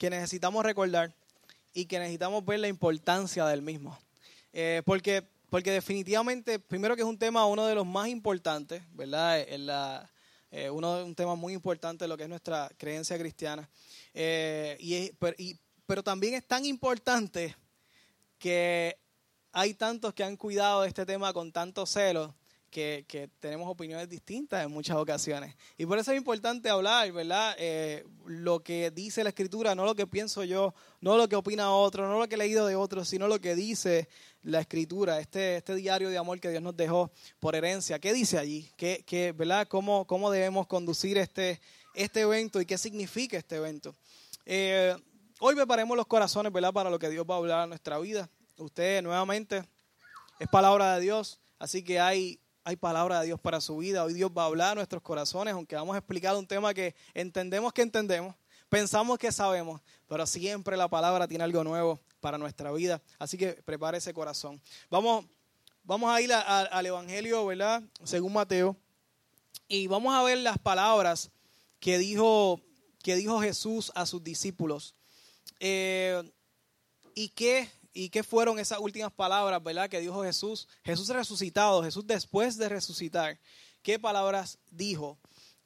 que necesitamos recordar y que necesitamos ver la importancia del mismo. Eh, porque, porque definitivamente, primero que es un tema, uno de los más importantes, ¿verdad? Es la, eh, uno, un tema muy importante de lo que es nuestra creencia cristiana. Eh, y, y, pero también es tan importante que hay tantos que han cuidado de este tema con tanto celo que, tenemos opiniones distintas en muchas ocasiones. Y por eso es importante hablar, ¿verdad? Eh, lo que dice la escritura, no lo que pienso yo, no lo que opina otro, no lo que he leído de otros, sino lo que dice la escritura, este, este diario de amor que Dios nos dejó por herencia. ¿Qué dice allí? ¿Qué, qué, ¿verdad? ¿Cómo, ¿Cómo debemos conducir este, este evento y qué significa este evento? Eh, hoy preparemos los corazones, ¿verdad? Para lo que Dios va a hablar en nuestra vida. Usted nuevamente es palabra de Dios, así que hay hay palabra de Dios para su vida. Hoy Dios va a hablar a nuestros corazones, aunque vamos a explicar un tema que entendemos que entendemos, pensamos que sabemos, pero siempre la palabra tiene algo nuevo para nuestra vida. Así que prepare ese corazón. Vamos, vamos a ir al Evangelio, ¿verdad? Según Mateo. Y vamos a ver las palabras que dijo, que dijo Jesús a sus discípulos. Eh, y qué ¿Y qué fueron esas últimas palabras, verdad, que dijo Jesús? Jesús resucitado, Jesús después de resucitar. ¿Qué palabras dijo?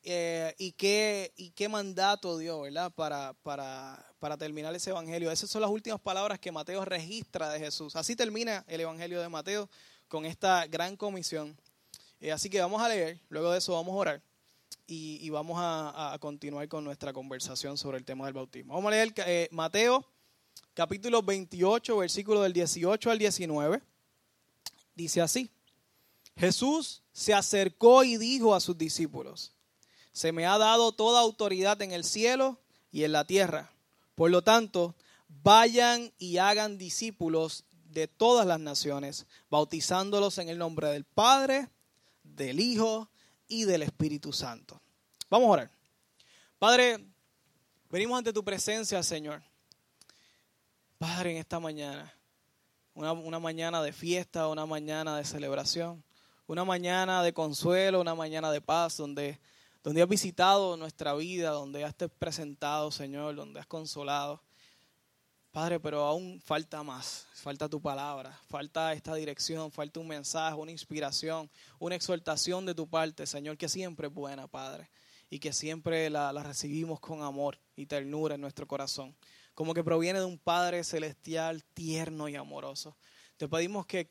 Eh, y, qué, y qué mandato dio, ¿verdad? Para, para, para terminar ese evangelio. Esas son las últimas palabras que Mateo registra de Jesús. Así termina el evangelio de Mateo con esta gran comisión. Eh, así que vamos a leer, luego de eso vamos a orar y, vamos a, continuar con nuestra conversación sobre el tema del bautismo. Vamos a leer eh, Mateo capítulo 28, versículo del 18 al 19, dice así, Jesús se acercó y dijo a sus discípulos, se me ha dado toda autoridad en el cielo y en la tierra. Por lo tanto, vayan y hagan discípulos de todas las naciones, bautizándolos en el nombre del Padre, del Hijo y del Espíritu Santo. Vamos a orar. Padre, venimos ante tu presencia, Señor. Padre, en esta mañana, una, mañana de fiesta, una mañana de celebración, una mañana de consuelo, una mañana de paz, donde, donde has visitado nuestra vida, donde has presentado, Señor, donde has consolado. Padre, pero aún falta más, falta tu palabra, falta esta dirección, falta un mensaje, una inspiración, una exhortación de tu parte, Señor, que siempre es buena, Padre, y que siempre la, recibimos con amor y ternura en nuestro corazón como que proviene de un Padre celestial tierno y amoroso. Te pedimos que,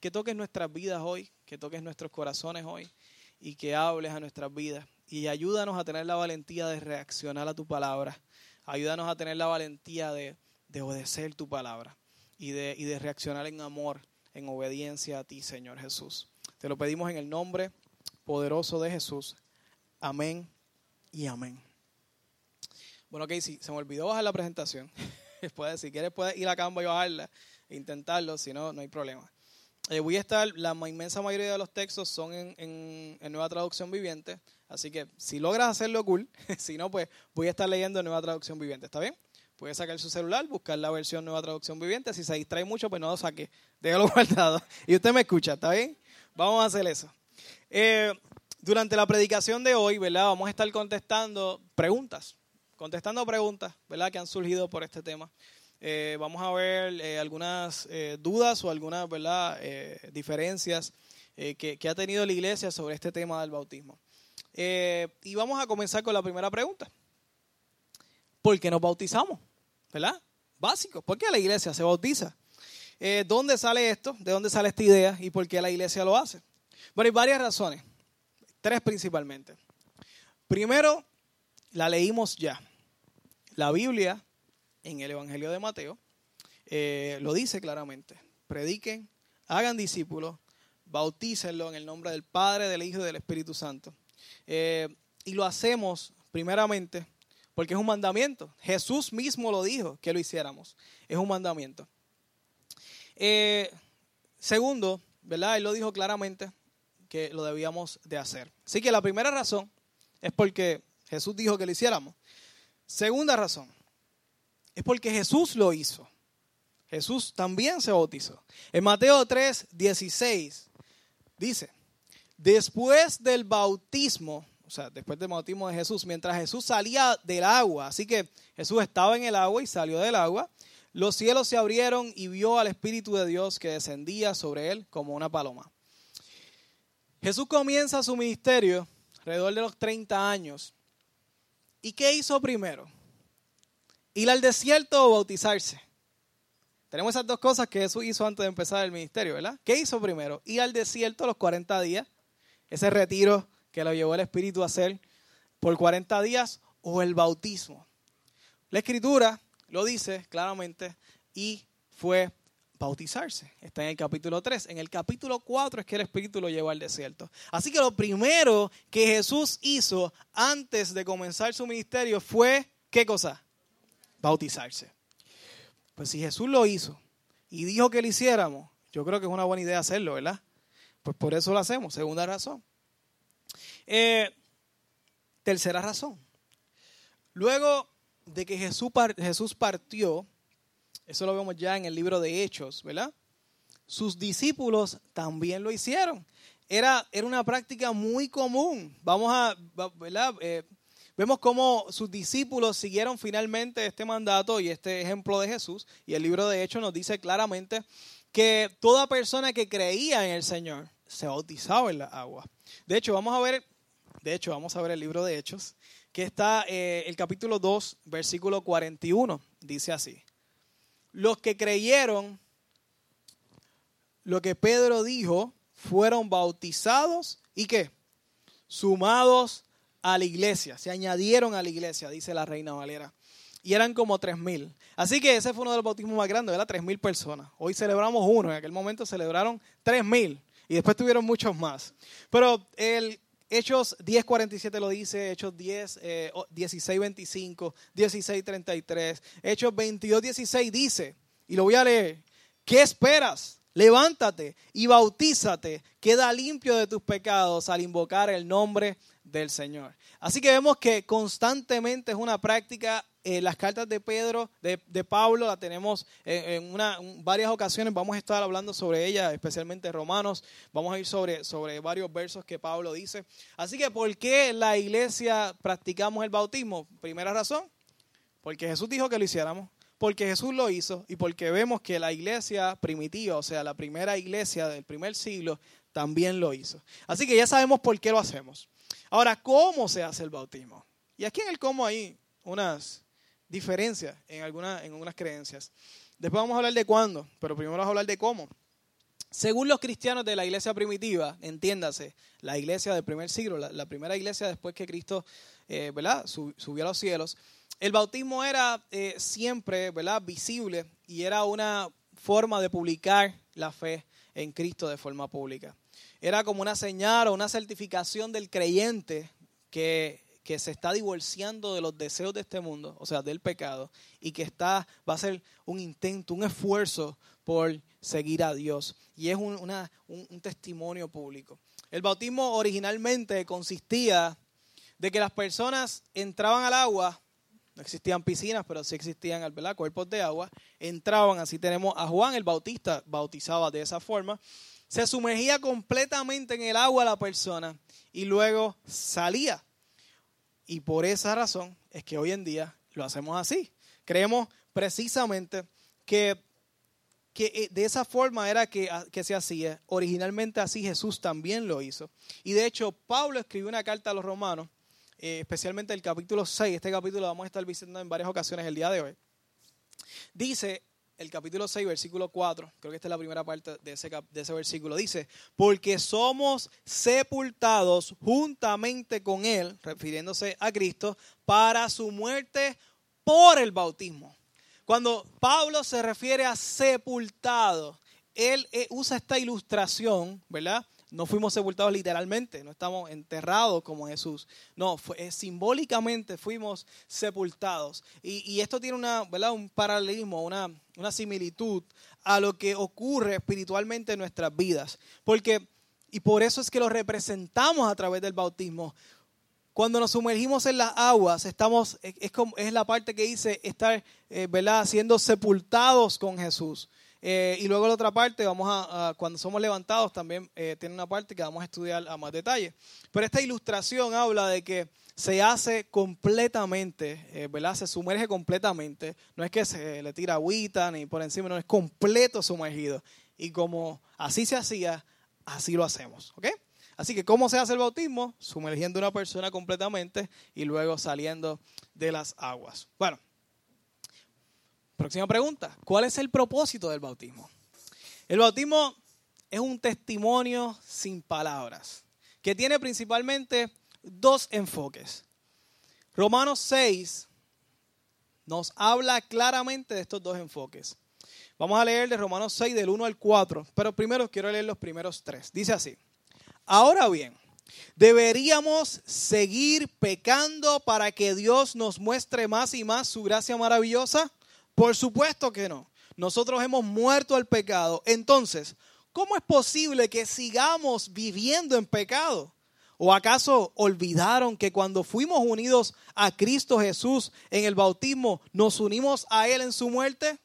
que toques nuestras vidas hoy, que toques nuestros corazones hoy y que hables a nuestras vidas. Y ayúdanos a tener la valentía de reaccionar a tu palabra. Ayúdanos a tener la valentía de, obedecer tu palabra y de, y de reaccionar en amor, en obediencia a ti, Señor Jesús. Te lo pedimos en el nombre poderoso de Jesús. Amén y amén. Bueno, Casey, se me olvidó bajar la presentación. Después, si quieres, puedes ir a Canva y bajarla e intentarlo, si no, no hay problema. Eh, voy a estar, la inmensa mayoría de los textos son en, nueva traducción viviente, así que si logras hacerlo cool, si no, pues voy a estar leyendo nueva traducción viviente, ¿está bien? Puedes sacar su celular, buscar la versión nueva traducción viviente, si se distrae mucho, pues no lo saque, déjalo guardado. Y usted me escucha, ¿está bien? Vamos a hacer eso. Eh, durante la predicación de hoy, ¿verdad? Vamos a estar contestando preguntas contestando preguntas ¿verdad? que han surgido por este tema. Eh, vamos a ver eh, algunas eh, dudas o algunas ¿verdad? diferencias que, que, ha tenido la iglesia sobre este tema del bautismo. y vamos a comenzar con la primera pregunta. ¿Por qué nos bautizamos? ¿Verdad? Básico. ¿Por qué la iglesia se bautiza? ¿Dónde sale esto? ¿De dónde sale esta idea? ¿Y por qué la iglesia lo hace? Bueno, hay varias razones. Tres principalmente. Primero, la leímos ya. La Biblia, en el Evangelio de Mateo, eh, lo dice claramente. Prediquen, hagan discípulos, bautícenlo en el nombre del Padre, del Hijo y del Espíritu Santo. Eh, y lo hacemos primeramente porque es un mandamiento. Jesús mismo lo dijo que lo hiciéramos. Es un mandamiento. Eh, segundo, ¿verdad? Él lo dijo claramente que lo debíamos de hacer. Así que la primera razón es porque Jesús dijo que lo hiciéramos. Segunda razón, es porque Jesús lo hizo. Jesús también se bautizó. En Mateo 3, 16 dice, después del bautismo, o sea, después del bautismo de Jesús, mientras Jesús salía del agua, así que Jesús estaba en el agua y salió del agua, los cielos se abrieron y vio al Espíritu de Dios que descendía sobre él como una paloma. Jesús comienza su ministerio alrededor de los 30 años. ¿Y qué hizo primero? ¿Ir al desierto o bautizarse? Tenemos esas dos cosas que Jesús hizo antes de empezar el ministerio, ¿verdad? ¿Qué hizo primero? Ir al desierto los 40 días, ese retiro que lo llevó el Espíritu a hacer por 40 días, o el bautismo. La Escritura lo dice claramente y fue bautizarse. Está en el capítulo 3. En el capítulo 4 es que el Espíritu lo llevó al desierto. Así que lo primero que Jesús hizo antes de comenzar su ministerio fue, ¿qué cosa? Bautizarse. Pues si Jesús lo hizo y dijo que lo hiciéramos, yo creo que es una buena idea hacerlo, ¿verdad? Pues por eso lo hacemos. Segunda razón. Eh, tercera razón. Luego de que Jesús, Jesús partió, eso lo vemos ya en el libro de Hechos, ¿verdad? Sus discípulos también lo hicieron. Era, era una práctica muy común. Vamos a, ¿verdad? Eh, Vemos cómo sus discípulos siguieron finalmente este mandato y este ejemplo de Jesús. Y el libro de Hechos nos dice claramente que toda persona que creía en el Señor se bautizaba en la agua. De hecho, vamos a ver, de hecho, vamos a ver el libro de Hechos, que está eh, el capítulo 2, versículo 41. Dice así. Los que creyeron lo que Pedro dijo fueron bautizados y qué? Sumados a la iglesia, se añadieron a la iglesia, dice la reina Valera. Y eran como tres mil. Así que ese fue uno de los bautismos más grandes, era tres mil personas. Hoy celebramos uno, en aquel momento celebraron tres mil. Y después tuvieron muchos más. Pero el Hechos 10.47 lo dice, Hechos 10, eh, 16.25, 16.33, Hechos 22.16 dice, y lo voy a leer, ¿qué esperas? Levántate y bautízate, queda limpio de tus pecados al invocar el nombre del Señor. Así que vemos que constantemente es una práctica. Eh, las cartas de Pedro, de, Pablo, la tenemos en, una, varias ocasiones. Vamos a estar hablando sobre ella, especialmente Romanos. Vamos a ir sobre, sobre varios versos que Pablo dice. Así que, ¿por qué la iglesia practicamos el bautismo? Primera razón, porque Jesús dijo que lo hiciéramos porque Jesús lo hizo y porque vemos que la iglesia primitiva, o sea, la primera iglesia del primer siglo, también lo hizo. Así que ya sabemos por qué lo hacemos. Ahora, ¿cómo se hace el bautismo? Y aquí en el cómo hay unas diferencias en, algunas, en algunas creencias. Después vamos a hablar de cuándo, pero primero vamos a hablar de cómo. Según los cristianos de la iglesia primitiva, entiéndase, la iglesia del primer siglo, la, primera iglesia después que Cristo eh, ¿verdad? subió a los cielos, el bautismo era eh, siempre ¿verdad? visible y era una forma de publicar la fe en Cristo de forma pública era como una señal o una certificación del creyente que, se está divorciando de los deseos de este mundo, o sea, del pecado, y que está, va a ser un intento, un esfuerzo por seguir a Dios. Y es un, un testimonio público. El bautismo originalmente consistía de que las personas entraban al agua, no existían piscinas, pero sí existían ¿verdad? cuerpos de agua, entraban, así tenemos a Juan el Bautista, bautizaba de esa forma, se sumergía completamente en el agua la persona y luego salía. Y por esa razón es que hoy en día lo hacemos así. Creemos precisamente que, que eh, de esa forma era que, que, se hacía. Originalmente así Jesús también lo hizo. Y de hecho Pablo escribió una carta a los romanos, eh, especialmente el capítulo 6. Este capítulo lo vamos a estar visitando en varias ocasiones el día de hoy. Dice el capítulo 6, versículo 4, creo que esta es la primera parte de ese, de ese versículo, dice, porque somos sepultados juntamente con Él, refiriéndose a Cristo, para su muerte por el bautismo. Cuando Pablo se refiere a sepultado, él eh, usa esta ilustración, ¿verdad? No fuimos sepultados literalmente, no estamos enterrados como Jesús. No, fue, simbólicamente fuimos sepultados. Y, esto tiene una, ¿verdad? un paralelismo, una, una similitud a lo que ocurre espiritualmente en nuestras vidas. Porque, y por eso es que lo representamos a través del bautismo. Cuando nos sumergimos en las aguas, estamos, es, como, es la parte que dice estar, eh, ¿verdad? Siendo sepultados con Jesús. Eh, y luego la otra parte, vamos a, cuando somos levantados, también eh, tiene una parte que vamos a estudiar a más detalle. Pero esta ilustración habla de que se hace completamente, eh. Se sumerge completamente. No es que se le tira agüita ni por encima, no, es completo sumergido. Y como así se hacía, así lo hacemos, ¿ok? Así que, ¿cómo se hace el bautismo? Sumergiendo una persona completamente y luego saliendo de las aguas. Bueno, Próxima pregunta. ¿Cuál es el propósito del bautismo? El bautismo es un testimonio sin palabras, que tiene principalmente dos enfoques. Romanos 6 nos habla claramente de estos dos enfoques. Vamos a leer de Romanos 6 del 1 al 4, pero primero quiero leer los primeros tres. Dice así, ahora bien, ¿deberíamos seguir pecando para que Dios nos muestre más y más su gracia maravillosa? Por supuesto que no. Nosotros hemos muerto al pecado. Entonces, ¿cómo es posible que sigamos viviendo en pecado? ¿O acaso olvidaron que cuando fuimos unidos a Cristo Jesús en el bautismo, nos unimos a Él en su muerte?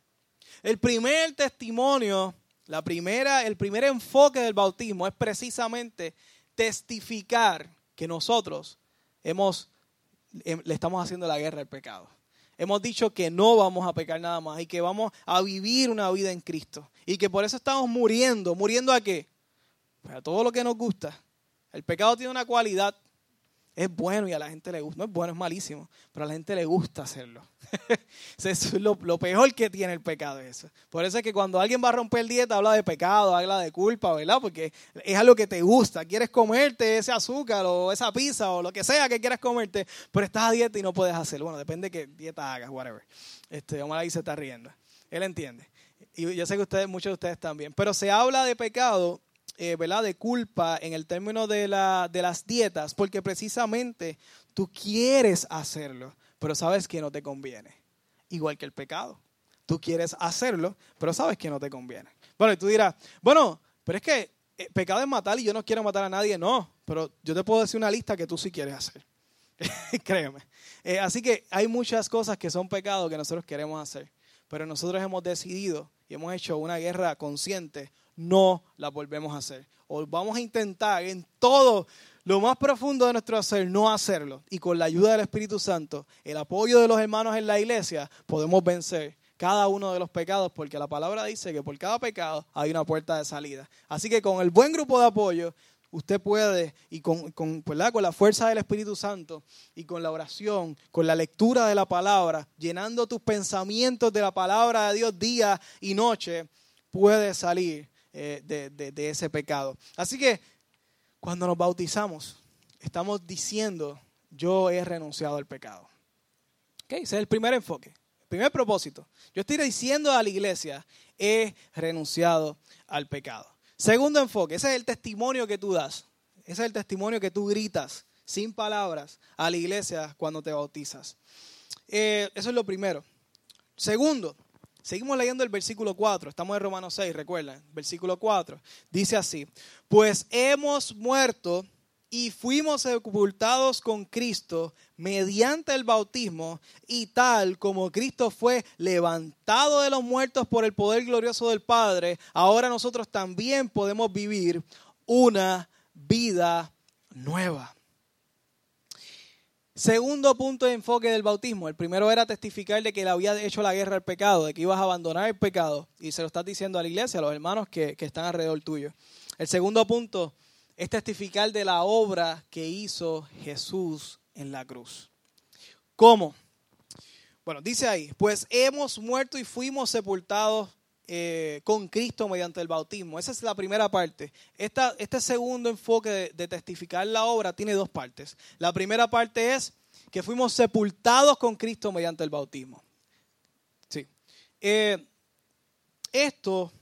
El primer testimonio, la primera, el primer enfoque del bautismo es precisamente testificar que nosotros hemos, em, le estamos haciendo la guerra al pecado. Hemos dicho que no vamos a pecar nada más y que vamos a vivir una vida en Cristo. Y que por eso estamos muriendo. ¿Muriendo a qué? Pues a todo lo que nos gusta. El pecado tiene una cualidad es bueno y a la gente le gusta. No es bueno, es malísimo, pero a la gente le gusta hacerlo. es lo, peor que tiene el pecado eso. Por eso es que cuando alguien va a romper dieta habla de pecado, habla de culpa, ¿verdad? Porque es algo que te gusta. Quieres comerte ese azúcar o esa pizza o lo que sea que quieras comerte, pero estás a dieta y no puedes hacerlo. Bueno, depende de qué dieta hagas, whatever. Este, Omar ahí se está riendo. Él entiende. Y yo sé que ustedes, muchos de ustedes también. Pero se habla de pecado eh, de culpa en el término de, la, de las dietas, porque precisamente tú quieres hacerlo, pero sabes que no te conviene. Igual que el pecado. Tú quieres hacerlo, pero sabes que no te conviene. Bueno, y tú dirás, bueno, pero es que eh, pecado es matar y yo no quiero matar a nadie. No, pero yo te puedo decir una lista que tú sí quieres hacer. Créeme. Eh, así que hay muchas cosas que son pecados que nosotros queremos hacer, pero nosotros hemos decidido y hemos hecho una guerra consciente no la volvemos a hacer. O vamos a intentar en todo lo más profundo de nuestro hacer no hacerlo. Y con la ayuda del Espíritu Santo, el apoyo de los hermanos en la iglesia, podemos vencer cada uno de los pecados, porque la palabra dice que por cada pecado hay una puerta de salida. Así que con el buen grupo de apoyo, usted puede, y con, con, con la fuerza del Espíritu Santo, y con la oración, con la lectura de la palabra, llenando tus pensamientos de la palabra de Dios día y noche, puede salir eh, de, ese pecado. Así que cuando nos bautizamos, estamos diciendo, yo he renunciado al pecado. Okay, ese es el primer enfoque, el primer propósito. Yo estoy diciendo a la iglesia, he renunciado al pecado. Segundo enfoque, ese es el testimonio que tú das. Ese es el testimonio que tú gritas sin palabras a la iglesia cuando te bautizas. Eh, eso es lo primero. Segundo, Seguimos leyendo el versículo 4, estamos en Romanos 6, recuerden, versículo 4. Dice así, pues hemos muerto y fuimos sepultados con Cristo mediante el bautismo y tal como Cristo fue levantado de los muertos por el poder glorioso del Padre, ahora nosotros también podemos vivir una vida nueva. Segundo punto de enfoque del bautismo. El primero era testificar de que le había hecho la guerra al pecado, de que ibas a abandonar el pecado. Y se lo estás diciendo a la iglesia, a los hermanos que, que están alrededor tuyo. El segundo punto es testificar de la obra que hizo Jesús en la cruz. ¿Cómo? Bueno, dice ahí, pues hemos muerto y fuimos sepultados eh, con Cristo mediante el bautismo. Esa es la primera parte. Esta, este segundo enfoque de, testificar la obra tiene dos partes. La primera parte es que fuimos sepultados con Cristo mediante el bautismo. Sí. Eh, esto,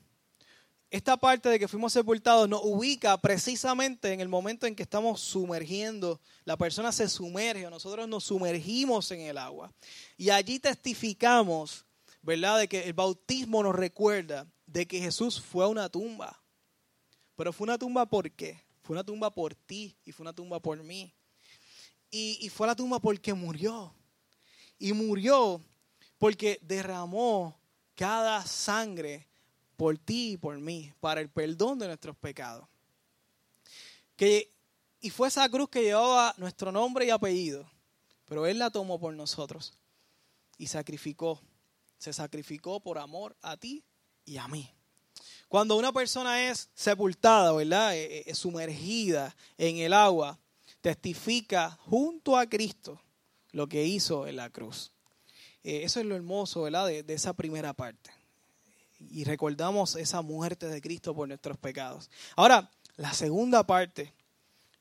esta parte de que fuimos sepultados nos ubica precisamente en el momento en que estamos sumergiendo, la persona se sumerge, nosotros nos sumergimos en el agua. Y allí testificamos ¿verdad? De que el bautismo nos recuerda de que Jesús fue a una tumba. Pero fue una tumba por qué? Fue una tumba por ti y fue una tumba por mí. Y, y fue la tumba porque murió. Y murió porque derramó cada sangre por ti y por mí, para el perdón de nuestros pecados. Que, y fue esa cruz que llevaba nuestro nombre y apellido, pero Él la tomó por nosotros y sacrificó, se sacrificó por amor a ti y a mí. Cuando una persona es sepultada, ¿verdad? Eh, eh, sumergida en el agua, testifica junto a Cristo lo que hizo en la cruz. Eh, eso es lo hermoso, ¿verdad? De, de esa primera parte. Y recordamos esa muerte de Cristo por nuestros pecados. Ahora, la segunda parte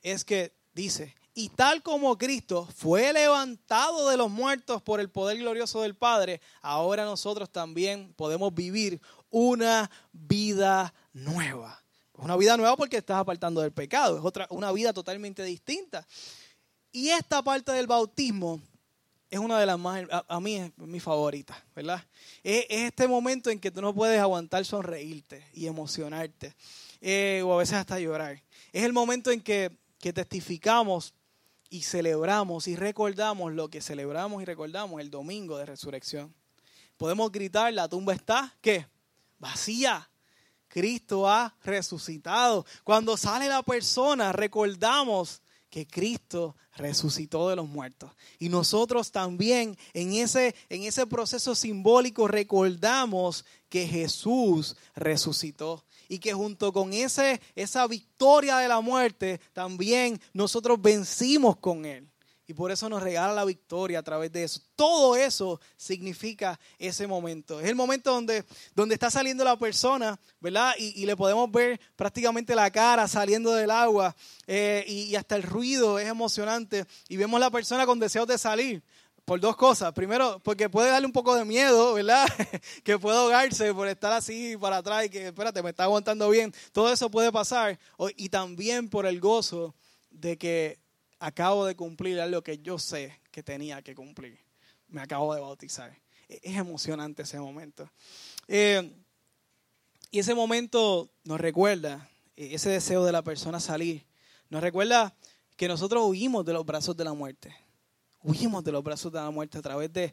es que dice, y tal como Cristo fue levantado de los muertos por el poder glorioso del Padre, ahora nosotros también podemos vivir una vida nueva. Una vida nueva porque estás apartando del pecado, es otra, una vida totalmente distinta. Y esta parte del bautismo es una de las más, a, mí es mi favorita, ¿verdad? Es, este momento en que tú no puedes aguantar sonreírte y emocionarte, eh, o a veces hasta llorar. Es el momento en que, que testificamos y celebramos y recordamos lo que celebramos y recordamos el domingo de resurrección. Podemos gritar, la tumba está, ¿qué? Vacía. Cristo ha resucitado. Cuando sale la persona, recordamos que Cristo resucitó de los muertos. Y nosotros también en ese, en ese proceso simbólico recordamos que Jesús resucitó y que junto con ese, esa victoria de la muerte, también nosotros vencimos con Él. Y por eso nos regala la victoria a través de eso. Todo eso significa ese momento. Es el momento donde, donde está saliendo la persona, ¿verdad? Y, le podemos ver prácticamente la cara saliendo del agua eh, y, y, hasta el ruido es emocionante. Y vemos la persona con deseos de salir por dos cosas. Primero, porque puede darle un poco de miedo, ¿verdad? que puede ahogarse por estar así para atrás y que, espérate, me está aguantando bien. Todo eso puede pasar. Y también por el gozo de que acabo de cumplir algo que yo sé que tenía que cumplir. Me acabo de bautizar. E-, es emocionante ese momento. Eh, y ese momento nos recuerda, e-, ese deseo de la persona salir, nos recuerda que nosotros huimos de los brazos de la muerte huimos de los brazos de la muerte a través de,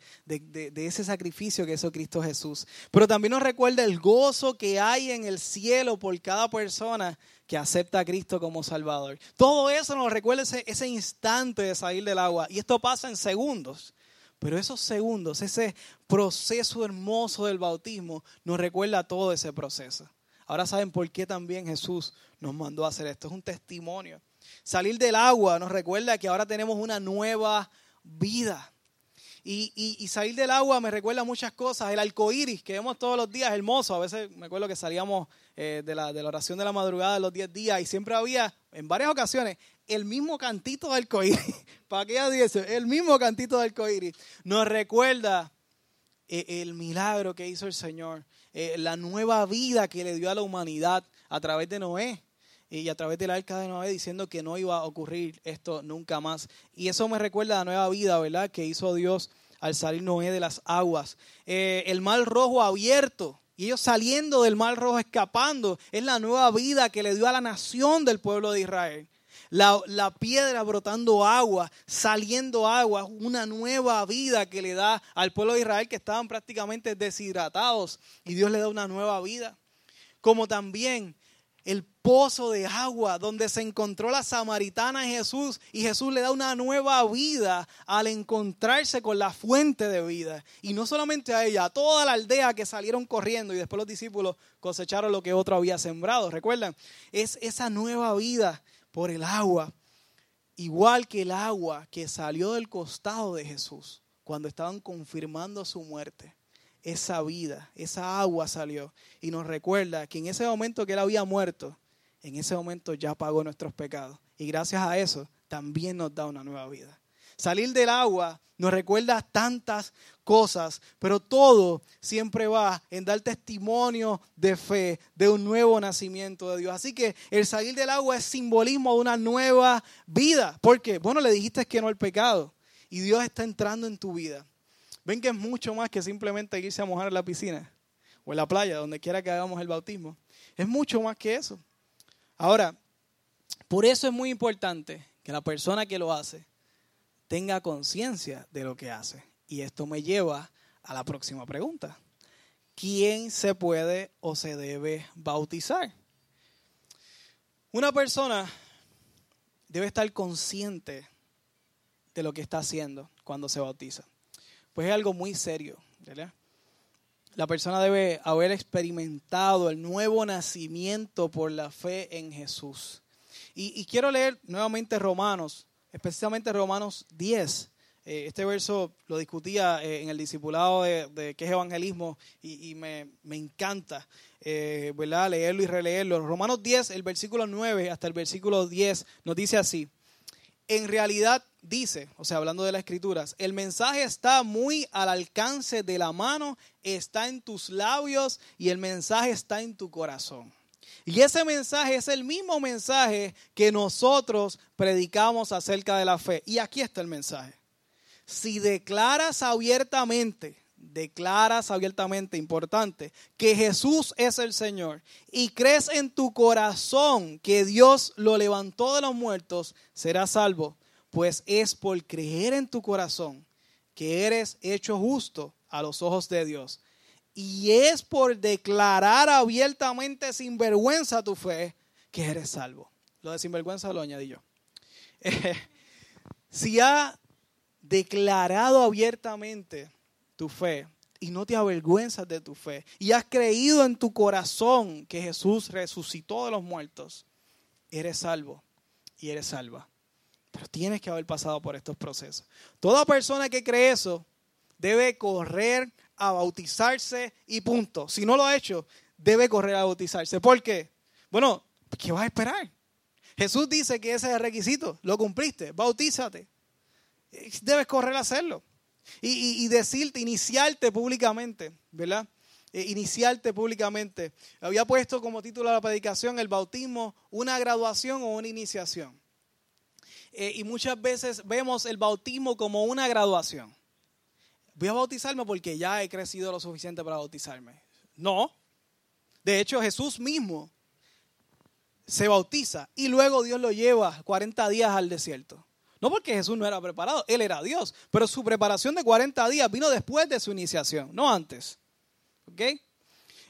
ese sacrificio que hizo Cristo Jesús. Pero también nos recuerda el gozo que hay en el cielo por cada persona que acepta a Cristo como Salvador. Todo eso nos recuerda ese, ese instante de salir del agua. Y esto pasa en segundos. Pero esos segundos, ese proceso hermoso del bautismo, nos recuerda todo ese proceso. Ahora saben por qué también Jesús nos mandó a hacer esto. Es un testimonio. Salir del agua nos recuerda que ahora tenemos una nueva vida. Y, salir del agua me recuerda muchas cosas. El arco iris que vemos todos los días, hermoso. A veces me acuerdo que salíamos eh, de, la, de, la, oración de la madrugada los 10 días y siempre había, en varias ocasiones, el mismo cantito de arco iris. ¿Para qué dice? El mismo cantito de arco iris. Nos recuerda eh, el milagro que hizo el Señor, eh, la nueva vida que le dio a la humanidad a través de Noé y a través del arca de Noé diciendo que no iba a ocurrir esto nunca más. Y eso me recuerda a la nueva vida, ¿verdad? Que hizo Dios al salir Noé de las aguas. Eh, el mar rojo abierto y ellos saliendo del mar rojo, escapando, es la nueva vida que le dio a la nación del pueblo de Israel. La, la, piedra brotando agua, saliendo agua, una nueva vida que le da al pueblo de Israel que estaban prácticamente deshidratados y Dios le da una nueva vida. Como también el pozo de agua donde se encontró la samaritana Jesús y Jesús le da una nueva vida al encontrarse con la fuente de vida. Y no solamente a ella, a toda la aldea que salieron corriendo y después los discípulos cosecharon lo que otro había sembrado. ¿Recuerdan? Es esa nueva vida por el agua, igual que el agua que salió del costado de Jesús cuando estaban confirmando su muerte esa vida, esa agua salió y nos recuerda que en ese momento que él había muerto, en ese momento ya pagó nuestros pecados. Y gracias a eso también nos da una nueva vida. Salir del agua nos recuerda tantas cosas, pero todo siempre va en dar testimonio de fe, de un nuevo nacimiento de Dios. Así que el salir del agua es simbolismo de una nueva vida. porque Bueno, le dijiste que no al pecado y Dios está entrando en tu vida. Ven que es mucho más que simplemente irse a mojar en la piscina o en la playa, donde quiera que hagamos el bautismo. Es mucho más que eso. Ahora, por eso es muy importante que la persona que lo hace tenga conciencia de lo que hace. Y esto me lleva a la próxima pregunta. quién se puede o se debe bautizar. Una persona debe estar consciente de lo que está haciendo cuando se bautiza. Pues es algo muy serio, ¿verdad? La persona debe haber experimentado el nuevo nacimiento por la fe en Jesús. Y, quiero leer nuevamente Romanos, especialmente Romanos 10. Eh, este verso lo discutía eh, en el discipulado de, de qué es evangelismo y, me, encanta eh, ¿verdad? leerlo y releerlo. Romanos 10, el versículo 9 hasta el versículo 10 nos dice así. En realidad dice, o sea, hablando de las escrituras, el mensaje está muy al alcance de la mano, está en tus labios y el mensaje está en tu corazón. Y ese mensaje es el mismo mensaje que nosotros predicamos acerca de la fe. Y aquí está el mensaje. Si declaras abiertamente, declaras abiertamente, importante, que Jesús es el Señor y crees en tu corazón que Dios lo levantó de los muertos, serás salvo pues es por creer en tu corazón que eres hecho justo a los ojos de Dios. Y es por declarar abiertamente sin vergüenza tu fe que eres salvo. Lo de sinvergüenza lo añadí yo. si ha declarado abiertamente tu fe y no te avergüenzas de tu fe y has creído en tu corazón que Jesús resucitó de los muertos, eres salvo y eres salva. Pero tienes que haber pasado por estos procesos. Toda persona que cree eso debe correr a bautizarse y punto. Si no lo ha hecho, debe correr a bautizarse. ¿Por qué? Bueno, ¿qué vas a esperar? Jesús dice que ese es el requisito. Lo cumpliste, bautízate. Debes correr a hacerlo. Y, decirte, iniciarte públicamente, ¿verdad? Eh, iniciarte públicamente. Había puesto como título de la predicación el bautismo, una graduación o una iniciación. Eh, y muchas veces vemos el bautismo como una graduación. Voy a bautizarme porque ya he crecido lo suficiente para bautizarme. No. De hecho, Jesús mismo se bautiza y luego Dios lo lleva 40 días al desierto. No porque Jesús no era preparado, Él era Dios, pero su preparación de 40 días vino después de su iniciación, no antes. ¿Ok?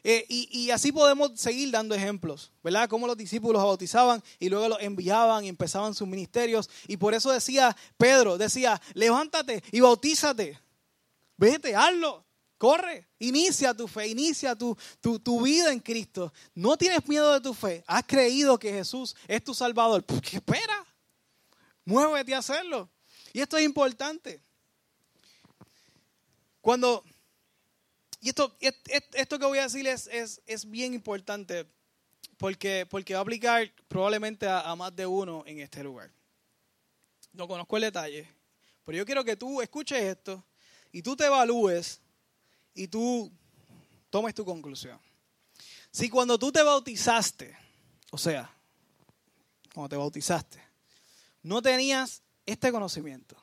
Eh, y, así podemos seguir dando ejemplos, ¿verdad? Cómo los discípulos bautizaban y luego los enviaban y empezaban sus ministerios. Y por eso decía Pedro, decía, levántate y bautízate. Vete, hazlo, corre, inicia tu fe, inicia tu, tu, tu vida en Cristo. No tienes miedo de tu fe, has creído que Jesús es tu Salvador. Pues, ¿Qué espera? Muévete a hacerlo. Y esto es importante. Cuando y esto, esto que voy a decir es, es, bien importante porque, porque va a aplicar probablemente a, más de uno en este lugar. No conozco el detalle, pero yo quiero que tú escuches esto y tú te evalúes y tú tomes tu conclusión. Si cuando tú te bautizaste, o sea, cuando te bautizaste, no tenías este conocimiento,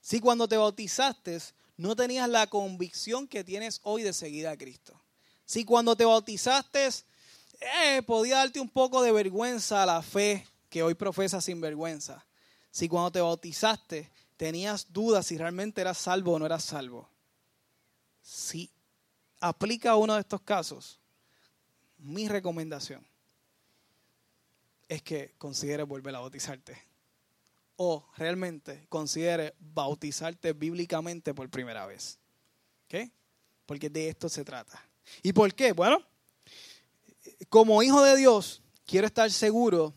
si cuando te bautizaste no tenías la convicción que tienes hoy de seguir a Cristo. Si cuando te bautizaste eh, podía darte un poco de vergüenza a la fe que hoy profesas sin vergüenza. Si cuando te bautizaste tenías dudas si realmente eras salvo o no eras salvo. Si aplica uno de estos casos, mi recomendación es que consideres volver a bautizarte o realmente considere bautizarte bíblicamente por primera vez. ¿Ok? Porque de esto se trata. ¿Y por qué? Bueno, como hijo de Dios, quiero estar seguro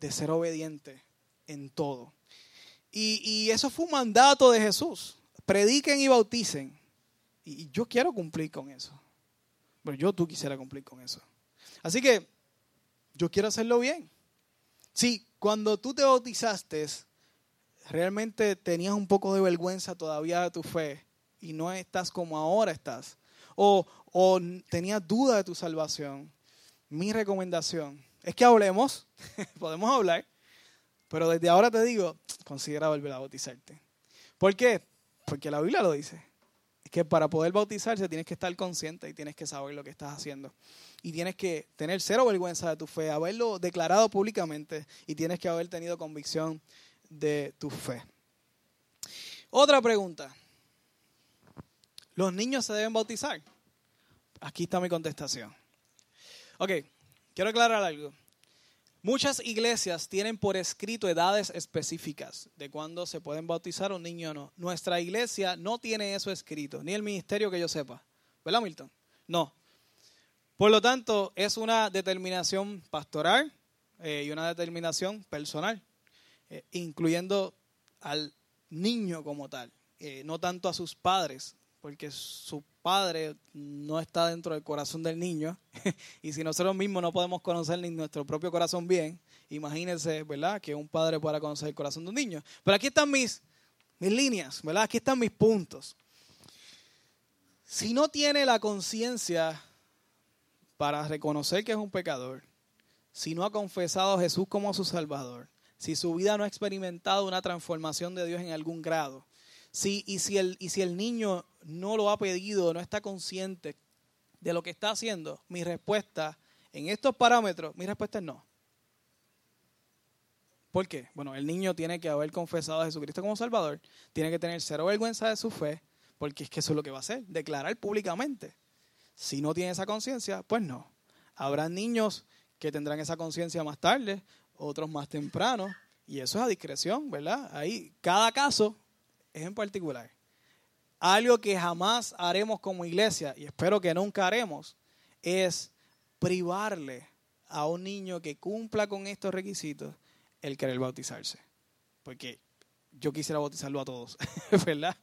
de ser obediente en todo. Y, y eso fue un mandato de Jesús. Prediquen y bauticen. Y yo quiero cumplir con eso. Pero yo tú quisiera cumplir con eso. Así que yo quiero hacerlo bien. Sí, cuando tú te bautizaste, realmente tenías un poco de vergüenza todavía de tu fe y no estás como ahora estás, o, o tenías duda de tu salvación, mi recomendación es que hablemos, podemos hablar, pero desde ahora te digo, considera volver a bautizarte. ¿Por qué? Porque la Biblia lo dice. Es que para poder bautizarse tienes que estar consciente y tienes que saber lo que estás haciendo. Y tienes que tener cero vergüenza de tu fe, haberlo declarado públicamente y tienes que haber tenido convicción de tu fe. Otra pregunta. ¿Los niños se deben bautizar? Aquí está mi contestación. Ok, quiero aclarar algo. Muchas iglesias tienen por escrito edades específicas de cuándo se pueden bautizar un niño o no. Nuestra iglesia no tiene eso escrito, ni el ministerio que yo sepa. ¿Verdad, Milton? No. Por lo tanto, es una determinación pastoral eh, y una determinación personal, eh, incluyendo al niño como tal, eh, no tanto a sus padres, porque su padre no está dentro del corazón del niño, y si nosotros mismos no podemos conocer ni nuestro propio corazón bien, imagínense, ¿verdad?, que un padre pueda conocer el corazón de un niño. Pero aquí están mis, mis líneas, ¿verdad? Aquí están mis puntos. Si no tiene la conciencia para reconocer que es un pecador, si no ha confesado a Jesús como su Salvador, si su vida no ha experimentado una transformación de Dios en algún grado, si, y, si el, y si el niño no lo ha pedido, no está consciente de lo que está haciendo, mi respuesta en estos parámetros, mi respuesta es no. ¿Por qué? Bueno, el niño tiene que haber confesado a Jesucristo como Salvador, tiene que tener cero vergüenza de su fe, porque es que eso es lo que va a hacer, declarar públicamente. Si no tiene esa conciencia, pues no. Habrá niños que tendrán esa conciencia más tarde, otros más temprano, y eso es a discreción, ¿verdad? Ahí cada caso es en particular. Algo que jamás haremos como iglesia, y espero que nunca haremos, es privarle a un niño que cumpla con estos requisitos el querer bautizarse. Porque yo quisiera bautizarlo a todos, ¿verdad?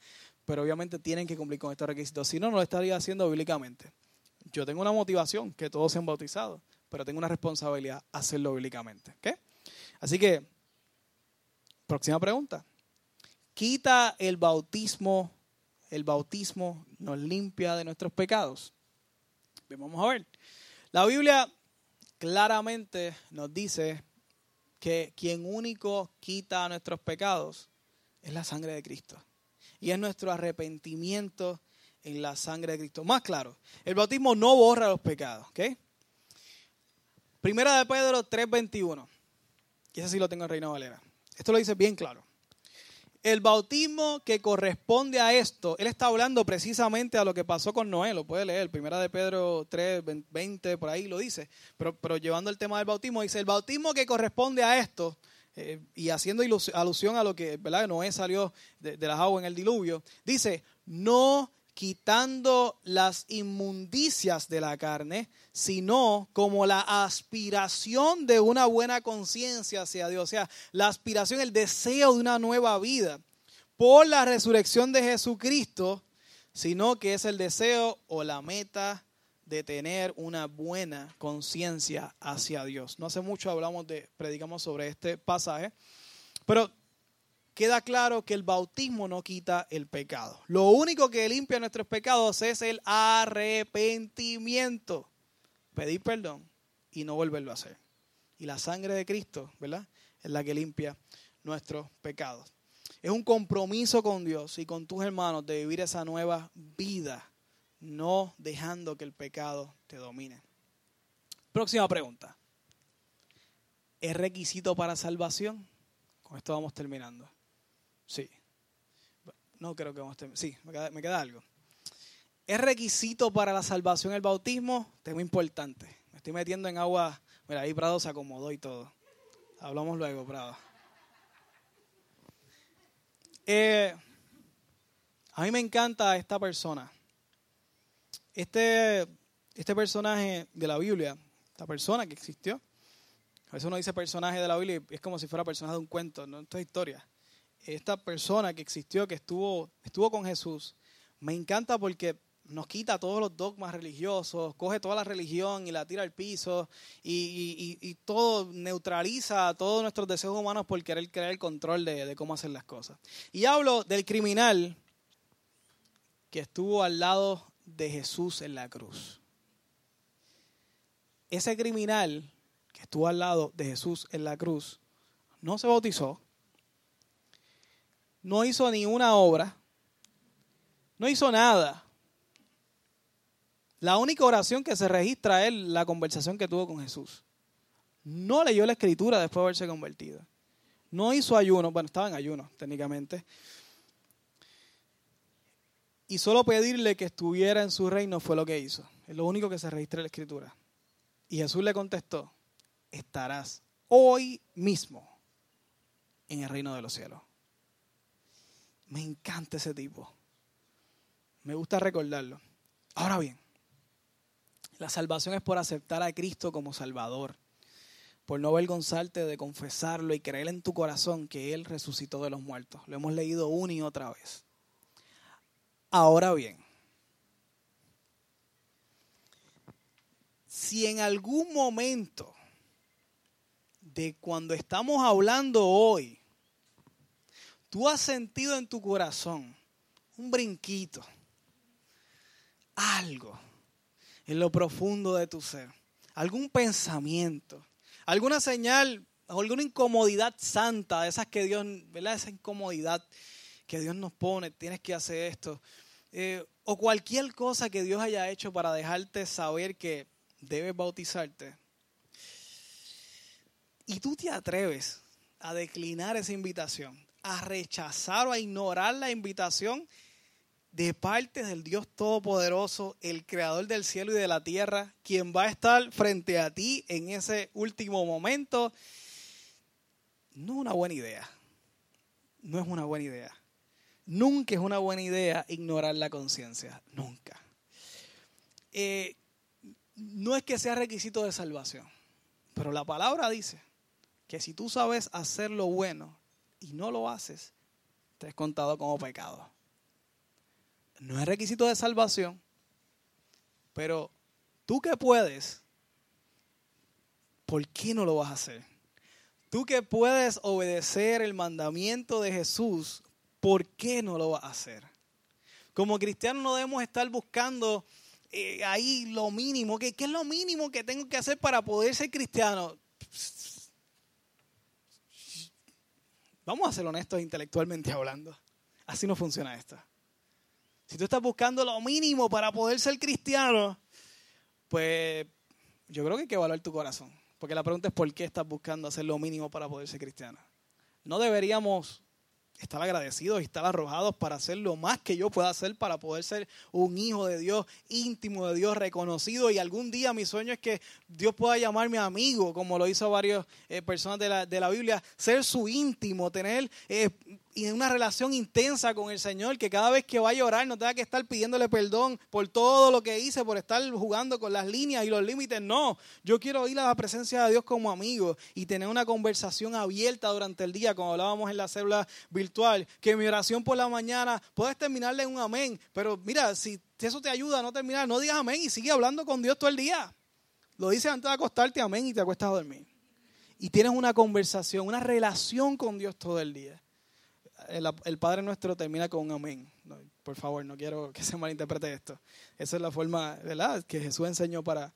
Pero obviamente tienen que cumplir con estos requisitos. Si no, no lo estaría haciendo bíblicamente. Yo tengo una motivación, que todos sean bautizados, pero tengo una responsabilidad hacerlo bíblicamente. Así que, próxima pregunta. ¿Quita el bautismo, el bautismo nos limpia de nuestros pecados? Vamos a ver. La Biblia claramente nos dice que quien único quita nuestros pecados es la sangre de Cristo. Y es nuestro arrepentimiento en la sangre de Cristo. Más claro, el bautismo no borra los pecados. Primera de Pedro 3:21. Y ese sí lo tengo en Reina Valera. Esto lo dice bien claro. El bautismo que corresponde a esto, él está hablando precisamente a lo que pasó con Noé, lo puede leer, primera de Pedro 3, 20, por ahí lo dice, pero, pero llevando el tema del bautismo, dice, el bautismo que corresponde a esto, eh, y haciendo alusión a lo que ¿verdad? Noé salió de, de las aguas en el diluvio, dice, no quitando las inmundicias de la carne, sino como la aspiración de una buena conciencia hacia Dios, o sea, la aspiración, el deseo de una nueva vida por la resurrección de Jesucristo, sino que es el deseo o la meta de tener una buena conciencia hacia Dios. No hace mucho hablamos de, predicamos sobre este pasaje, pero queda claro que el bautismo no quita el pecado. Lo único que limpia nuestros pecados es el arrepentimiento. Pedir perdón y no volverlo a hacer. Y la sangre de Cristo, ¿verdad? Es la que limpia nuestros pecados. Es un compromiso con Dios y con tus hermanos de vivir esa nueva vida, no dejando que el pecado te domine. Próxima pregunta. ¿Es requisito para salvación? Con esto vamos terminando. Sí. No creo que vamos a terminar. Sí, me queda, algo. ¿Es requisito para la salvación el bautismo? Tema importante. Me estoy metiendo en agua. Mira, ahí Prado se acomodó y todo. Hablamos luego, Prado. Eh, a mí me encanta esta persona. Este, este personaje de la Biblia, esta persona que existió. A veces uno dice personaje de la Biblia y es como si fuera personaje de un cuento, no esta historia esta persona que existió, que estuvo, estuvo con Jesús, me encanta porque nos quita todos los dogmas religiosos, coge toda la religión y la tira al piso y, todo neutraliza todos nuestros deseos humanos por querer crear el control de, de cómo hacer las cosas. Y hablo del criminal que estuvo al lado de Jesús en la cruz. Ese criminal que estuvo al lado de Jesús en la cruz no se bautizó, no hizo ni una obra, no hizo nada. La única oración que se registra es la conversación que tuvo con Jesús. No leyó la escritura después de haberse convertido. No hizo ayuno, bueno, estaba en ayuno técnicamente. y solo pedirle que estuviera en su reino fue lo que hizo. Es lo único que se registra en la escritura. Y Jesús le contestó, estarás hoy mismo en el reino de los cielos. Me encanta ese tipo. Me gusta recordarlo. Ahora bien, la salvación es por aceptar a Cristo como Salvador, por no avergonzarte de confesarlo y creer en tu corazón que Él resucitó de los muertos. Lo hemos leído una y otra vez. Ahora bien, si en algún momento de cuando estamos hablando hoy, tú has sentido en tu corazón un brinquito, algo en lo profundo de tu ser, algún pensamiento, alguna señal alguna incomodidad santa, de esas que Dios, ¿verdad? Esa incomodidad que Dios nos pone, tienes que hacer esto. Eh, o cualquier cosa que Dios haya hecho para dejarte saber que debes bautizarte. Y tú te atreves a declinar esa invitación, a rechazar o a ignorar la invitación de parte del Dios Todopoderoso, el Creador del cielo y de la tierra, quien va a estar frente a ti en ese último momento, no es una buena idea. No es una buena idea. Nunca es una buena idea ignorar la conciencia. Nunca. Eh, no es que sea requisito de salvación, pero la palabra dice que si tú sabes hacer lo bueno y no lo haces, te es contado como pecado. No es requisito de salvación, pero tú que puedes, ¿por qué no lo vas a hacer? Tú que puedes obedecer el mandamiento de Jesús, ¿por qué no lo vas a hacer? Como cristianos no debemos estar buscando eh, ahí lo mínimo. ¿Qué, ¿Qué es lo mínimo que tengo que hacer para poder ser cristiano? Vamos a ser honestos intelectualmente hablando. Así no funciona esto. Si tú estás buscando lo mínimo para poder ser cristiano, pues yo creo que hay que evaluar tu corazón. Porque la pregunta es por qué estás buscando hacer lo mínimo para poder ser cristiano. No deberíamos estar agradecidos y estar arrojados para hacer lo más que yo pueda hacer para poder ser un hijo de Dios, íntimo de Dios, reconocido. Y algún día mi sueño es que Dios pueda llamarme amigo, como lo hizo varias eh, personas de la, de la, Biblia, ser su íntimo, tener eh, una relación intensa con el Señor, que cada vez que vaya a orar no tenga que estar pidiéndole perdón por todo lo que hice, por estar jugando con las líneas y los límites. No, yo quiero ir a la presencia de Dios como amigo y tener una conversación abierta durante el día, como hablábamos en la célula virtual, que mi oración por la mañana puedes terminarle en un amén, pero mira, si eso te ayuda a no terminar, no digas amén y sigue hablando con Dios todo el día. Lo dices antes de acostarte, amén, y te acuestas a dormir. Y tienes una conversación, una relación con Dios todo el día el, Padre Nuestro termina con un amén. por favor, no quiero que se malinterprete esto. Esa es la forma, ¿verdad?, que Jesús enseñó para,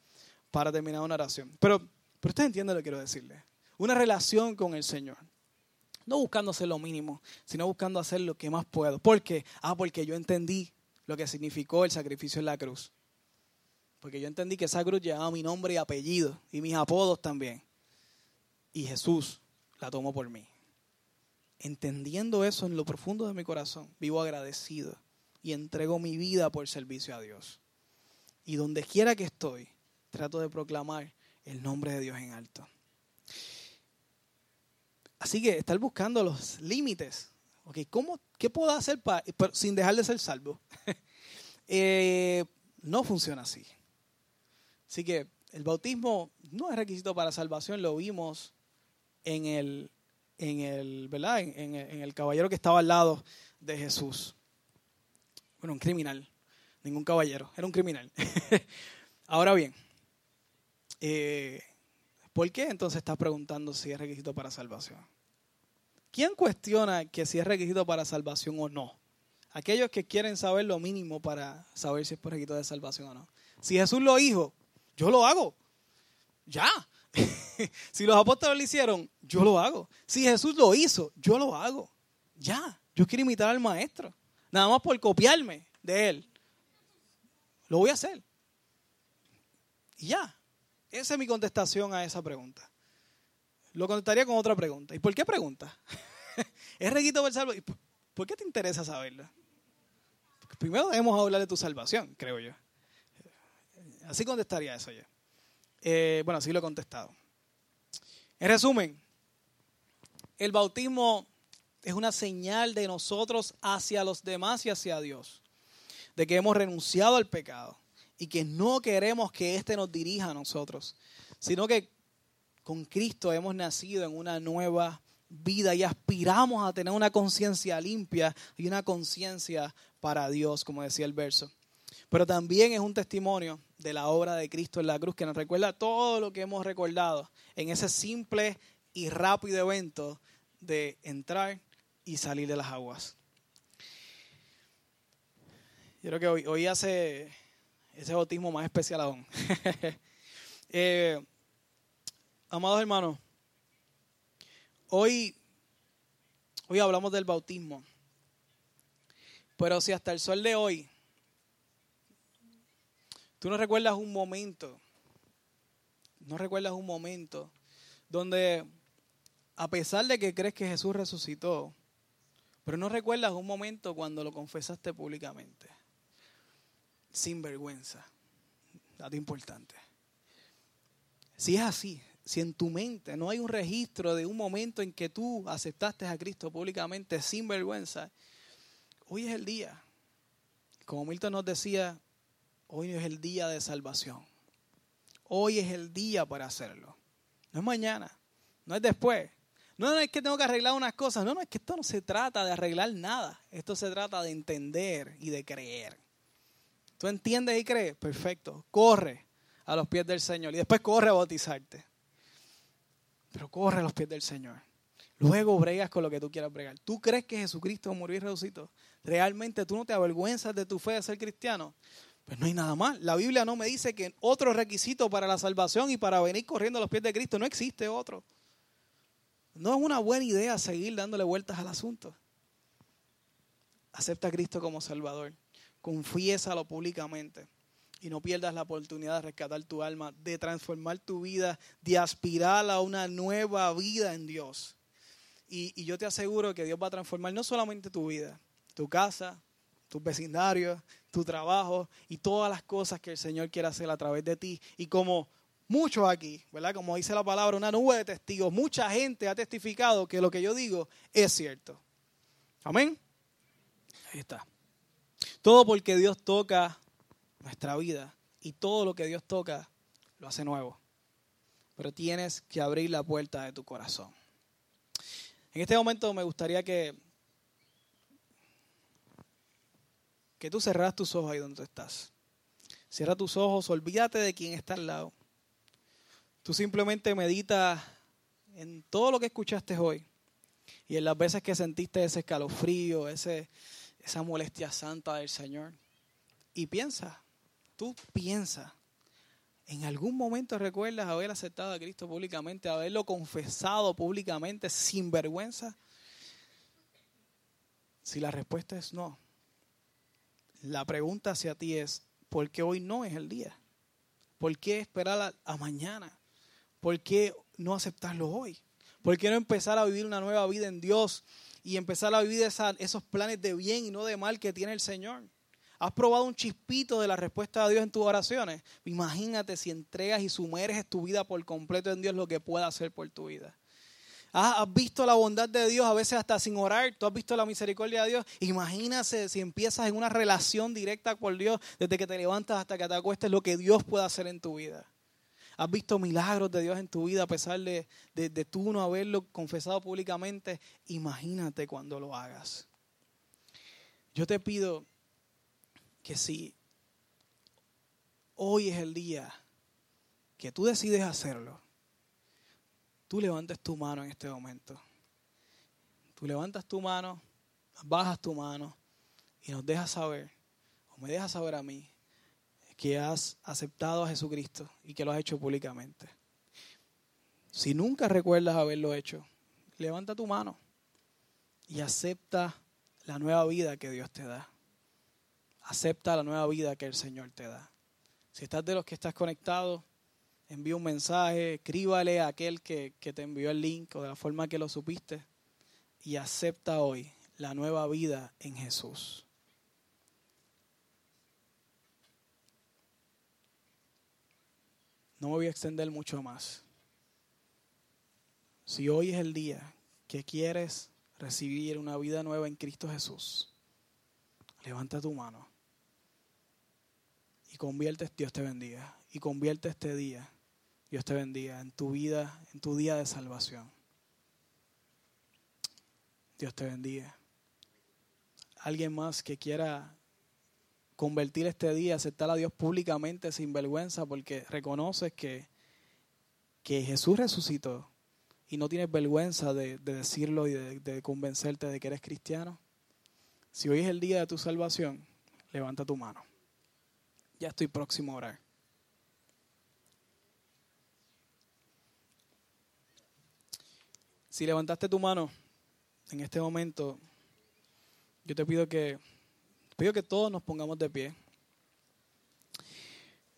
para terminar una oración. Pero, pero usted entiende lo que quiero decirle. Una relación con el Señor. No buscando hacer lo mínimo, sino buscando hacer lo que más puedo. ¿Por qué? Ah, porque yo entendí lo que significó el sacrificio en la cruz. Porque yo entendí que esa cruz llevaba mi nombre y apellido y mis apodos también. Y Jesús la tomó por mí entendiendo eso en lo profundo de mi corazón, vivo agradecido y entrego mi vida por servicio a Dios. Y donde quiera que estoy, trato de proclamar el nombre de Dios en alto. Así que estar buscando los límites. Okay, ¿cómo, ¿Qué puedo hacer para, sin dejar de ser salvo? Eh, no funciona así. Así que el bautismo no es requisito para salvación, lo vimos en el en el, ¿verdad? En, el caballero que estaba al lado de Jesús. Bueno, un criminal, ningún caballero, era un criminal. Ahora bien, eh, ¿por qué entonces estás preguntando si es requisito para salvación? ¿Quién cuestiona que si es requisito para salvación o no? Aquellos que quieren saber lo mínimo para saber si es requisito de salvación o no. Si Jesús lo dijo, yo lo hago. Ya. si los apóstoles lo hicieron, yo lo hago. Si Jesús lo hizo, yo lo hago. Ya, yo quiero imitar al maestro. Nada más por copiarme de él. Lo voy a hacer. Y ya. Esa es mi contestación a esa pregunta. Lo contestaría con otra pregunta. ¿Y por qué pregunta? ¿Es requisito ver salvo? ¿Por qué te interesa saberlo? primero debemos hablar de tu salvación, creo yo. Así contestaría eso yo. Eh, bueno, así lo he contestado. En resumen, el bautismo es una señal de nosotros hacia los demás y hacia Dios, de que hemos renunciado al pecado y que no queremos que éste nos dirija a nosotros, sino que con Cristo hemos nacido en una nueva vida y aspiramos a tener una conciencia limpia y una conciencia para Dios, como decía el verso. Pero también es un testimonio de la obra de Cristo en la cruz que nos recuerda todo lo que hemos recordado en ese simple y rápido evento de entrar y salir de las aguas. Yo creo que hoy, hoy hace ese bautismo más especial aún. eh, amados hermanos, hoy, hoy hablamos del bautismo, pero si hasta el sol de hoy tú no recuerdas un momento, no recuerdas un momento donde a pesar de que crees que Jesús resucitó, pero no recuerdas un momento cuando lo confesaste públicamente, sin vergüenza, dato importante. Si es así, si en tu mente no hay un registro de un momento en que tú aceptaste a Cristo públicamente sin vergüenza, hoy es el día. Como Milton nos decía, hoy es el día de salvación. Hoy es el día para hacerlo. No es mañana, no es después. No, es que tengo que arreglar unas cosas. No, no, es que esto no se trata de arreglar nada. Esto se trata de entender y de creer. ¿Tú entiendes y crees? Perfecto. Corre a los pies del Señor y después corre a bautizarte. Pero corre a los pies del Señor. Luego bregas con lo que tú quieras bregar. ¿Tú crees que Jesucristo murió y resucitó? ¿Realmente tú no te avergüenzas de tu fe de ser cristiano? Pues no hay nada más. La Biblia no me dice que otro requisito para la salvación y para venir corriendo a los pies de Cristo no existe otro. No es una buena idea seguir dándole vueltas al asunto. Acepta a Cristo como Salvador. Confiésalo públicamente y no pierdas la oportunidad de rescatar tu alma, de transformar tu vida, de aspirar a una nueva vida en Dios. Y, y, yo te aseguro que Dios va a transformar no solamente tu vida, tu casa, tus vecindarios, tu trabajo y todas las cosas que el Señor quiere hacer a través de ti. Y como muchos aquí, ¿verdad? Como dice la palabra, una nube de testigos, mucha gente ha testificado que lo que yo digo es cierto. Amén. Ahí está. Todo porque Dios toca nuestra vida y todo lo que Dios toca lo hace nuevo. Pero tienes que abrir la puerta de tu corazón. En este momento me gustaría que, que tú cerras tus ojos ahí donde estás. Cierra tus ojos, olvídate de quién está al lado. Tú simplemente medita en todo lo que escuchaste hoy y en las veces que sentiste ese escalofrío, ese, esa molestia santa del Señor. Y piensa, tú piensa, ¿en algún momento recuerdas haber aceptado a Cristo públicamente, haberlo confesado públicamente sin vergüenza? Si la respuesta es no, la pregunta hacia ti es, ¿por qué hoy no es el día? ¿Por qué esperar a, mañana? ¿Por qué no aceptarlo hoy? ¿Por qué no empezar a vivir una nueva vida en Dios y empezar a vivir esos planes de bien y no de mal que tiene el Señor? ¿Has probado un chispito de la respuesta de Dios en tus oraciones? Imagínate si entregas y sumerges tu vida por completo en Dios lo que pueda hacer por tu vida. ¿Has visto la bondad de Dios a veces hasta sin orar? ¿Tú has visto la misericordia de Dios? Imagínate si empiezas en una relación directa con Dios desde que te levantas hasta que te acuestes lo que Dios puede hacer en tu vida. ¿Has visto milagros de Dios en tu vida a pesar de, de, de tú no haberlo confesado públicamente? Imagínate cuando lo hagas. Yo te pido que si hoy es el día que tú decides hacerlo, tú levantes tu mano en este momento. Tú levantas tu mano, bajas tu mano y nos dejas saber, o me dejas saber a mí, que has aceptado a Jesucristo y que lo has hecho públicamente. Si nunca recuerdas haberlo hecho, levanta tu mano y acepta la nueva vida que Dios te da acepta la nueva vida que el Señor te da. Si estás de los que estás conectado, envíe un mensaje, escríbale a aquel que, que te envió el link o de la forma que lo supiste y acepta hoy la nueva vida en Jesús. No me voy a extender mucho más. Si hoy es el día que quieres recibir una vida nueva en Cristo Jesús, levanta tu mano y convierte, Dios te bendiga, y convierte este día Dios te bendiga, en tu vida, en tu día de salvación. Dios te bendiga. Alguien más que quiera convertir este día, aceptar a Dios públicamente sin vergüenza, porque reconoces que, que Jesús resucitó y no tienes vergüenza de, decirlo y de, de convencerte de que eres cristiano. Si hoy es el día de tu salvación, levanta tu mano. Ya estoy próximo a orar. Si levantaste tu mano en este momento, yo te pido que pido que todos nos pongamos de pie.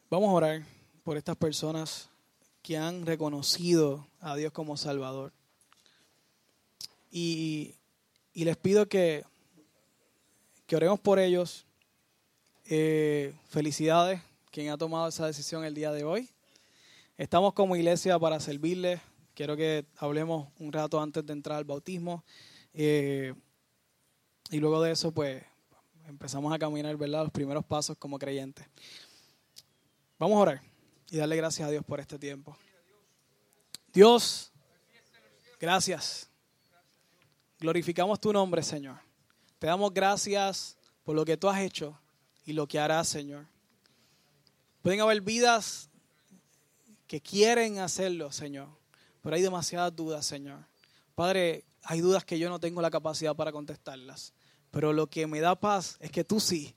Vamos a orar por estas personas que han reconocido a Dios como Salvador. Y, les pido que, que oremos por ellos. Eh, felicidades quien ha tomado esa decisión el día de hoy. Estamos como iglesia para servirles. Quiero que hablemos un rato antes de entrar al bautismo. Eh, y luego de eso, pues, empezamos a caminar, ¿verdad? Los primeros pasos como creyentes. Vamos a orar y darle gracias a Dios por este tiempo. Dios, gracias. Glorificamos tu nombre, Señor. Te damos gracias por lo que tú has hecho y lo que harás, Señor. Pueden haber vidas que quieren hacerlo, Señor, pero hay demasiadas dudas, Señor. Padre, hay dudas que yo no tengo la capacidad para contestarlas. Pero lo que me da paz es que tú sí.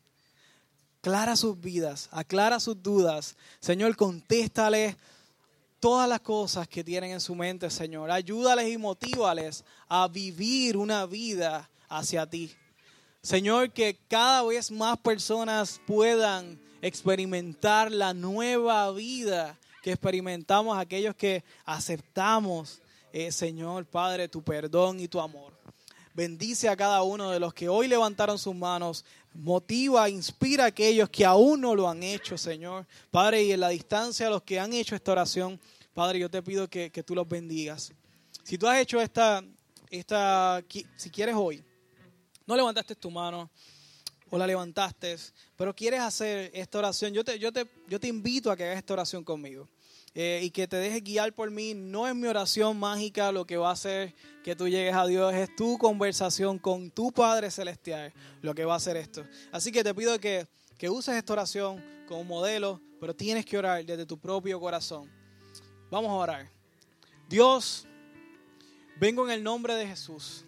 Aclara sus vidas, aclara sus dudas. Señor, contéstales todas las cosas que tienen en su mente, Señor. Ayúdales y motívales a vivir una vida hacia ti. Señor, que cada vez más personas puedan experimentar la nueva vida que experimentamos aquellos que aceptamos, eh, Señor Padre, tu perdón y tu amor. Bendice a cada uno de los que hoy levantaron sus manos. Motiva, inspira a aquellos que aún no lo han hecho, Señor. Padre, y en la distancia a los que han hecho esta oración, Padre, yo te pido que, tú los bendigas. Si tú has hecho esta, esta, si quieres hoy, no levantaste tu mano o la levantaste, pero quieres hacer esta oración, yo te, yo te, yo te invito a que hagas esta oración conmigo. Eh, y que te dejes guiar por mí. No es mi oración mágica lo que va a hacer que tú llegues a Dios, es tu conversación con tu Padre Celestial lo que va a hacer esto. Así que te pido que, que uses esta oración como modelo, pero tienes que orar desde tu propio corazón. Vamos a orar. Dios, vengo en el nombre de Jesús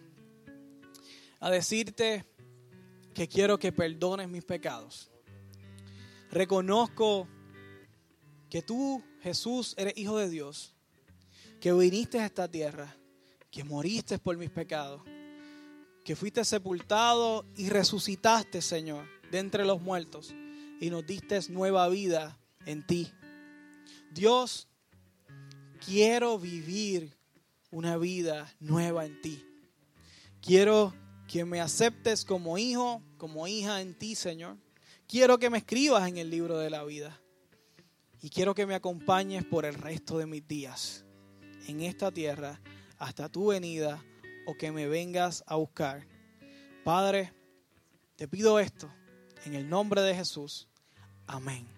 a decirte que quiero que perdones mis pecados. Reconozco que tú Jesús, eres hijo de Dios, que viniste a esta tierra, que moriste por mis pecados, que fuiste sepultado y resucitaste, Señor, de entre los muertos y nos diste nueva vida en ti. Dios, quiero vivir una vida nueva en ti. Quiero que me aceptes como hijo, como hija en ti, Señor. Quiero que me escribas en el libro de la vida. Y quiero que me acompañes por el resto de mis días en esta tierra hasta tu venida o que me vengas a buscar. Padre, te pido esto en el nombre de Jesús. Amén.